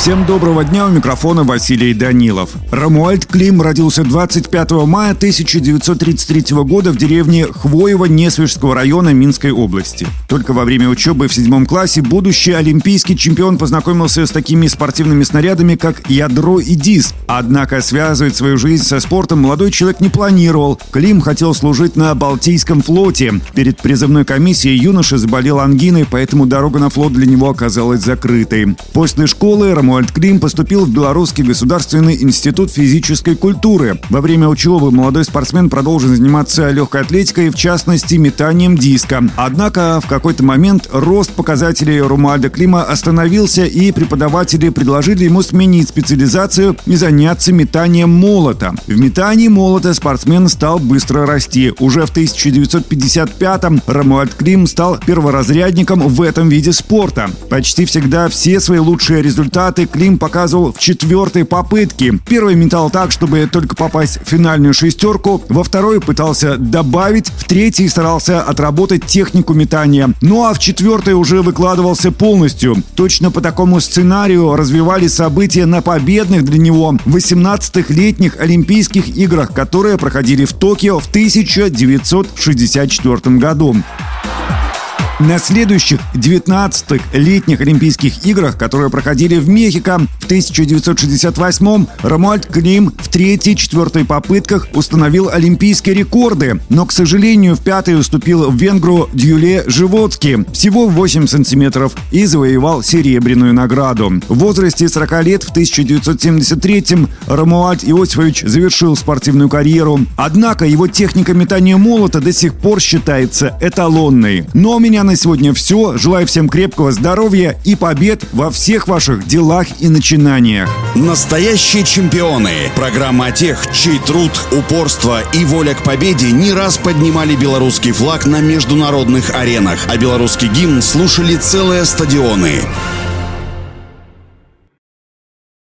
Всем доброго дня, у микрофона Василий Данилов. Рамуальд Клим родился 25 мая 1933 года в деревне Хвоево Несвежского района Минской области. Только во время учебы в седьмом классе будущий олимпийский чемпион познакомился с такими спортивными снарядами, как ядро и диск. Однако связывать свою жизнь со спортом молодой человек не планировал. Клим хотел служить на Балтийском флоте. Перед призывной комиссией юноша заболел ангиной, поэтому дорога на флот для него оказалась закрытой. После школы Рамуальд Рамуальд Клим поступил в Белорусский государственный институт физической культуры. Во время учебы молодой спортсмен продолжил заниматься легкой атлетикой, в частности метанием диска. Однако в какой-то момент рост показателей Румальда Клима остановился, и преподаватели предложили ему сменить специализацию и заняться метанием молота. В метании молота спортсмен стал быстро расти. Уже в 1955-м Рамуальд Клим стал перворазрядником в этом виде спорта. Почти всегда все свои лучшие результаты результаты Клим показывал в четвертой попытке. Первый метал так, чтобы только попасть в финальную шестерку, во второй пытался добавить, в третий старался отработать технику метания. Ну а в четвертой уже выкладывался полностью. Точно по такому сценарию развивались события на победных для него 18-х летних Олимпийских играх, которые проходили в Токио в 1964 году. На следующих 19-х летних Олимпийских играх, которые проходили в Мехико в 1968-м, Ромуальд Клим в третьей и четвертой попытках установил олимпийские рекорды, но, к сожалению, в пятой уступил в венгру Дюле Животски всего 8 сантиметров и завоевал серебряную награду. В возрасте 40 лет в 1973-м Ромуальд Иосифович завершил спортивную карьеру. Однако его техника метания молота до сих пор считается эталонной. Но у меня на сегодня все. Желаю всем крепкого здоровья и побед во всех ваших делах и начинаниях. Настоящие чемпионы. Программа о тех, чей труд, упорство и воля к победе не раз поднимали белорусский флаг на международных аренах, а белорусский гимн слушали целые стадионы.